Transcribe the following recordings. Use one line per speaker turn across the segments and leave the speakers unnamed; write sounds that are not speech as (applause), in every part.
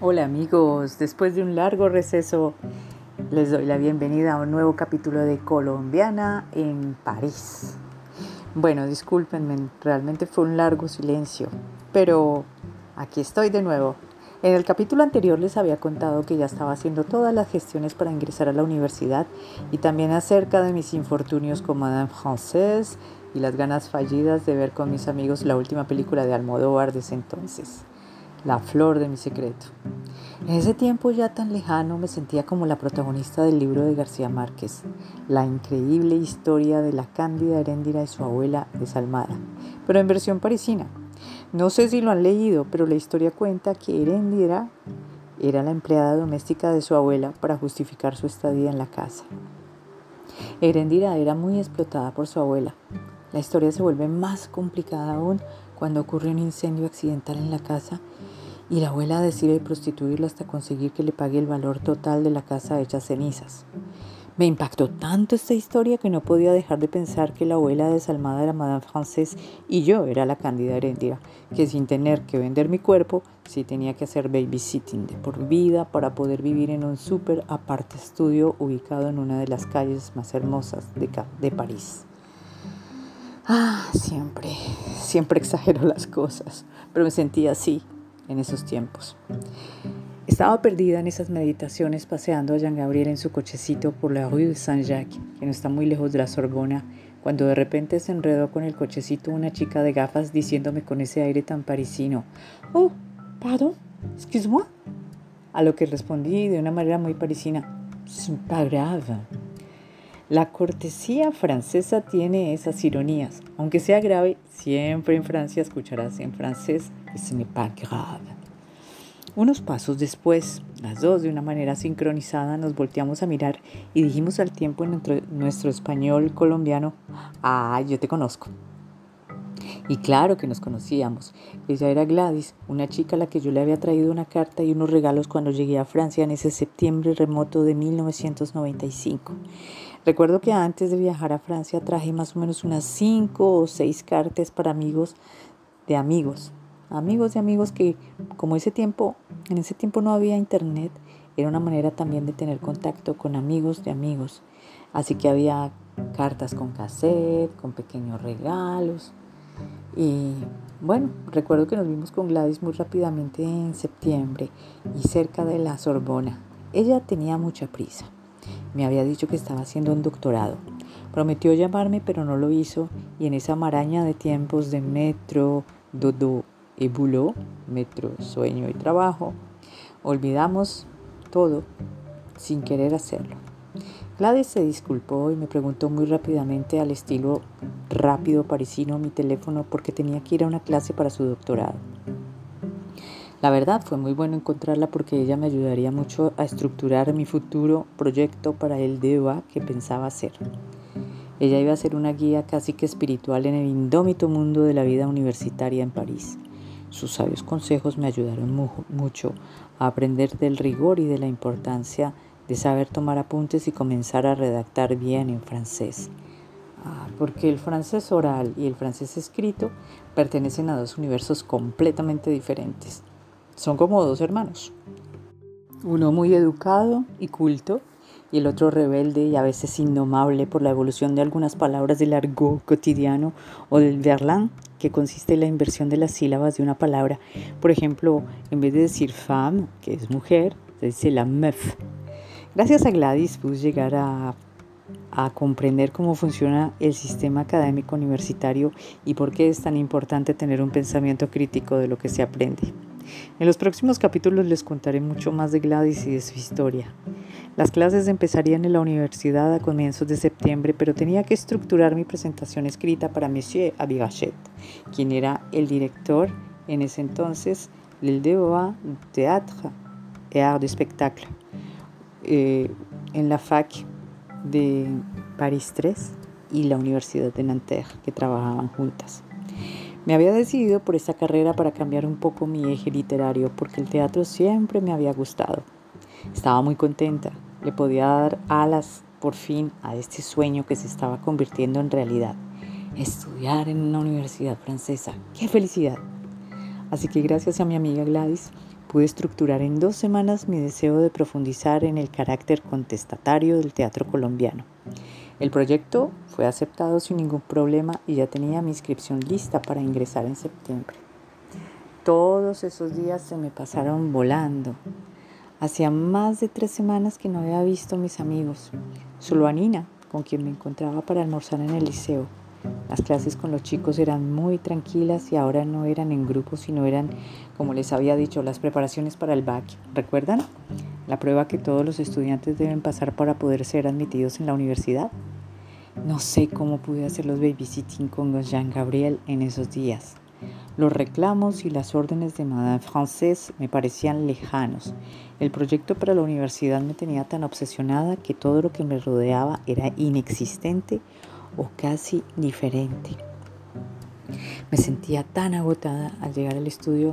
Hola amigos, después de un largo receso les doy la bienvenida a un nuevo capítulo de Colombiana en París. Bueno, discúlpenme, realmente fue un largo silencio, pero aquí estoy de nuevo. En el capítulo anterior les había contado que ya estaba haciendo todas las gestiones para ingresar a la universidad y también acerca de mis infortunios con Madame Française y las ganas fallidas de ver con mis amigos la última película de Almodóvar de ese entonces, La flor de mi secreto. En ese tiempo ya tan lejano me sentía como la protagonista del libro de García Márquez, la increíble historia de la cándida Heréndira y su abuela desalmada, pero en versión parisina. No sé si lo han leído, pero la historia cuenta que Heréndira era la empleada doméstica de su abuela para justificar su estadía en la casa. Heréndira era muy explotada por su abuela. La historia se vuelve más complicada aún cuando ocurre un incendio accidental en la casa y la abuela decide prostituirla hasta conseguir que le pague el valor total de la casa hecha cenizas. Me impactó tanto esta historia que no podía dejar de pensar que la abuela desalmada era Madame Française y yo era la cándida heréndira, que sin tener que vender mi cuerpo, sí tenía que hacer babysitting de por vida para poder vivir en un súper aparte estudio ubicado en una de las calles más hermosas de, de París. Ah, siempre, siempre (laughs) exagero las cosas, pero me sentía así, en esos tiempos. Estaba perdida en esas meditaciones paseando a Jean Gabriel en su cochecito por la rue Saint-Jacques, que no está muy lejos de la Sorbona, cuando de repente se enredó con el cochecito una chica de gafas diciéndome con ese aire tan parisino, Oh, pardon, excuse-moi. A lo que respondí de una manera muy parisina, C'est pas grave. La cortesía francesa tiene esas ironías. Aunque sea grave, siempre en Francia escucharás en francés ce n'est pas grave. Unos pasos después, las dos de una manera sincronizada nos volteamos a mirar y dijimos al tiempo en nuestro, español colombiano, ah, yo te conozco. Y claro que nos conocíamos. Ella era Gladys, una chica a la que yo le había traído una carta y unos regalos cuando llegué a Francia en ese septiembre remoto de 1995. Recuerdo que antes de viajar a Francia traje más o menos unas cinco o seis cartas para amigos de amigos. Amigos de amigos que como ese tiempo, en ese tiempo no había internet, era una manera también de tener contacto con amigos de amigos. Así que había cartas con cassette, con pequeños regalos. Y bueno, recuerdo que nos vimos con Gladys muy rápidamente en septiembre y cerca de la Sorbona. Ella tenía mucha prisa. Me había dicho que estaba haciendo un doctorado. Prometió llamarme, pero no lo hizo, y en esa maraña de tiempos de metro, dodo bulo, metro, sueño y trabajo, olvidamos todo sin querer hacerlo. Gladys se disculpó y me preguntó muy rápidamente al estilo rápido parisino mi teléfono porque tenía que ir a una clase para su doctorado. La verdad fue muy bueno encontrarla porque ella me ayudaría mucho a estructurar mi futuro proyecto para el DEWA que pensaba hacer. Ella iba a ser una guía casi que espiritual en el indómito mundo de la vida universitaria en París. Sus sabios consejos me ayudaron mucho a aprender del rigor y de la importancia de saber tomar apuntes y comenzar a redactar bien en francés. Ah, porque el francés oral y el francés escrito pertenecen a dos universos completamente diferentes. Son como dos hermanos. Uno muy educado y culto y el otro rebelde y a veces indomable por la evolución de algunas palabras del argot cotidiano o del verlan, que consiste en la inversión de las sílabas de una palabra. Por ejemplo, en vez de decir femme, que es mujer, se dice la meuf. Gracias a Gladys pude llegar a, a comprender cómo funciona el sistema académico universitario y por qué es tan importante tener un pensamiento crítico de lo que se aprende. En los próximos capítulos les contaré mucho más de Gladys y de su historia. Las clases empezarían en la universidad a comienzos de septiembre, pero tenía que estructurar mi presentación escrita para Monsieur Abigachet, quien era el director en ese entonces del DOA Théâtre et Art de Spectacle eh, en la FAC de París 3 y la Universidad de Nanterre, que trabajaban juntas. Me había decidido por esta carrera para cambiar un poco mi eje literario, porque el teatro siempre me había gustado. Estaba muy contenta, le podía dar alas por fin a este sueño que se estaba convirtiendo en realidad. Estudiar en una universidad francesa. ¡Qué felicidad! Así que gracias a mi amiga Gladys pude estructurar en dos semanas mi deseo de profundizar en el carácter contestatario del teatro colombiano. El proyecto fue aceptado sin ningún problema y ya tenía mi inscripción lista para ingresar en septiembre. Todos esos días se me pasaron volando. Hacía más de tres semanas que no había visto a mis amigos, solo a Nina, con quien me encontraba para almorzar en el liceo. Las clases con los chicos eran muy tranquilas y ahora no eran en grupo, sino eran, como les había dicho, las preparaciones para el BAC. ¿Recuerdan? La prueba que todos los estudiantes deben pasar para poder ser admitidos en la universidad. No sé cómo pude hacer los babysitting con Jean Gabriel en esos días. Los reclamos y las órdenes de Madame Frances me parecían lejanos. El proyecto para la universidad me tenía tan obsesionada que todo lo que me rodeaba era inexistente o casi diferente. Me sentía tan agotada al llegar al estudio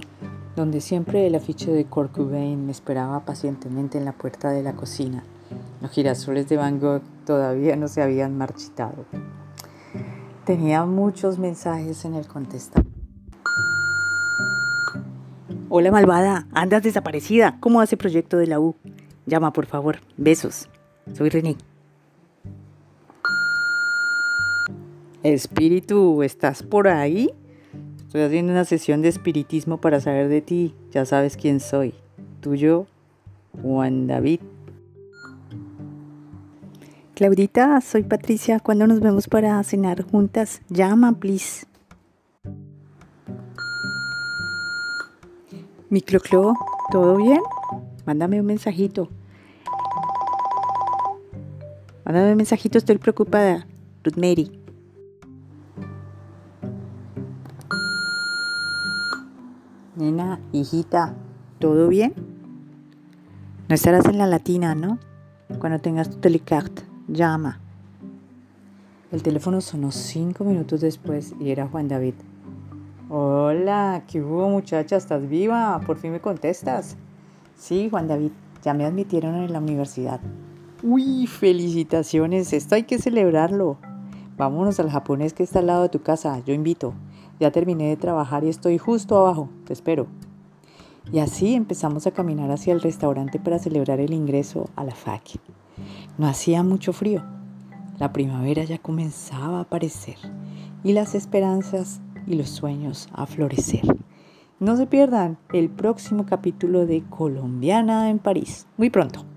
donde siempre el afiche de Kurt Cobain me esperaba pacientemente en la puerta de la cocina. Los girasoles de Van Gogh todavía no se habían marchitado. Tenía muchos mensajes en el contestador. Hola malvada, andas desaparecida. ¿Cómo hace proyecto de la U? Llama por favor. Besos. Soy René. Espíritu, ¿estás por ahí? Estoy haciendo una sesión de espiritismo para saber de ti. Ya sabes quién soy. Tuyo, Juan David. Claudita, soy Patricia. ¿Cuándo nos vemos para cenar juntas? Llama, please. Microclo, ¿todo bien? Mándame un mensajito. Mándame un mensajito, estoy preocupada. Ruth Mary. Nena, hijita, ¿todo bien? No estarás en la latina, ¿no? Cuando tengas tu telecart, llama. El teléfono sonó cinco minutos después y era Juan David. Hola, ¿qué hubo muchacha? ¿Estás viva? Por fin me contestas. Sí, Juan David, ya me admitieron en la universidad. Uy, felicitaciones, esto hay que celebrarlo. Vámonos al japonés que está al lado de tu casa, yo invito. Ya terminé de trabajar y estoy justo abajo, te espero. Y así empezamos a caminar hacia el restaurante para celebrar el ingreso a la FAC. No hacía mucho frío. La primavera ya comenzaba a aparecer y las esperanzas y los sueños a florecer. No se pierdan el próximo capítulo de Colombiana en París. Muy pronto.